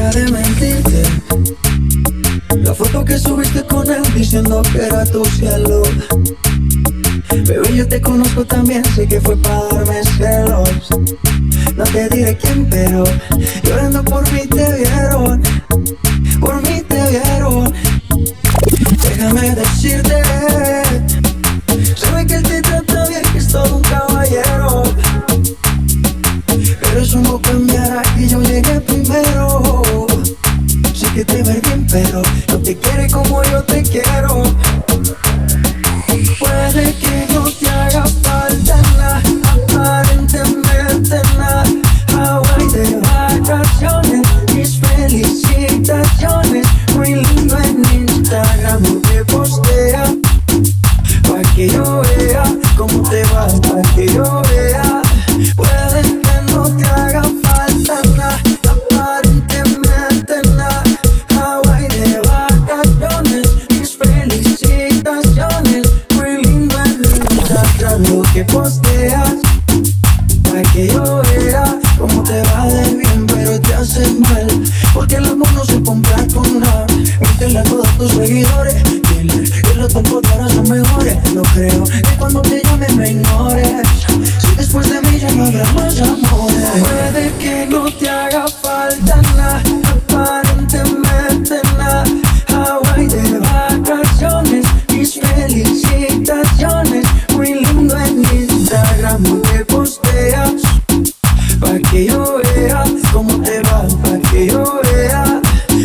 De mentirte. La foto que subiste con él diciendo que era tu cielo. Bebé, yo te conozco también, sé que fue para darme celos. No te diré quién, pero llorando por mí te vieron. Por mí te vieron. Déjame decirte, sabe que él te trata bien, que es todo un caballero. Pero eso no cambiará pero no te quiere como yo te quiero. Puede que que posteas. Pa' que yo vea cómo te va de bien, pero te haces mal. Porque el amor no se compra con nada. Míntele a todos tus seguidores. Dile que los tiempos ahora son mejores. No creo que cuando te llame me ignores. Si después de mí ya no habrá más amores. Puede que no te haga falta nada, yo vea cómo te va, pa' que yo vea.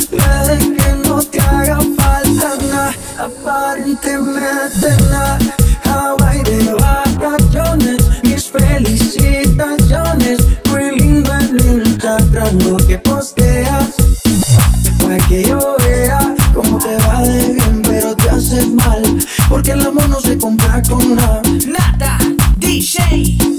Puede que no te haga falta nada, aparentemente nada. Hawaii de vacaciones, mis felicitaciones. Muy lindo el Instagram lo que posteas. Pa' que yo vea cómo te va de bien, pero te haces mal. Porque el amor no se compra con nada. Nada, DJ.